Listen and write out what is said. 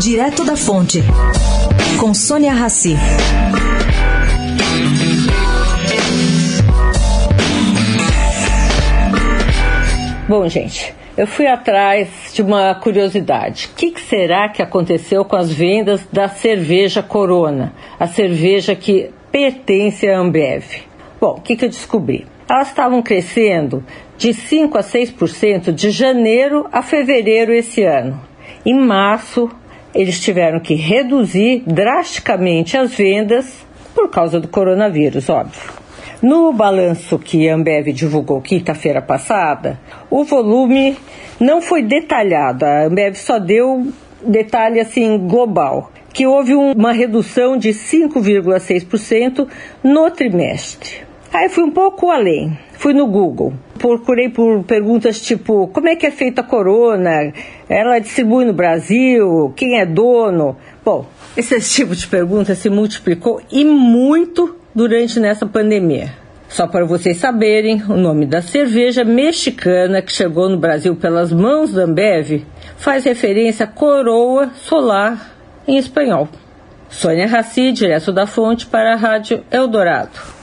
Direto da Fonte, com Sônia Rassi. Bom, gente, eu fui atrás de uma curiosidade. O que, que, será que aconteceu com as vendas da cerveja Corona, a cerveja que pertence à Ambev? Bom, o que, que eu descobri? Elas estavam crescendo de 5 a 6% de janeiro a fevereiro esse ano. Em março, eles tiveram que reduzir drasticamente as vendas por causa do coronavírus, óbvio. No balanço que a Ambev divulgou quinta-feira passada, o volume não foi detalhado. A Ambev só deu detalhe assim global, que houve uma redução de 5,6% no trimestre. Aí fui um pouco além. Fui no Google, procurei por perguntas tipo como é que é feita a corona, ela distribui no Brasil, quem é dono. Bom, esse tipo de pergunta se multiplicou e muito durante nessa pandemia. Só para vocês saberem, o nome da cerveja mexicana que chegou no Brasil pelas mãos da Ambev faz referência a coroa solar em espanhol. Sônia Raci, direto da fonte para a Rádio Eldorado.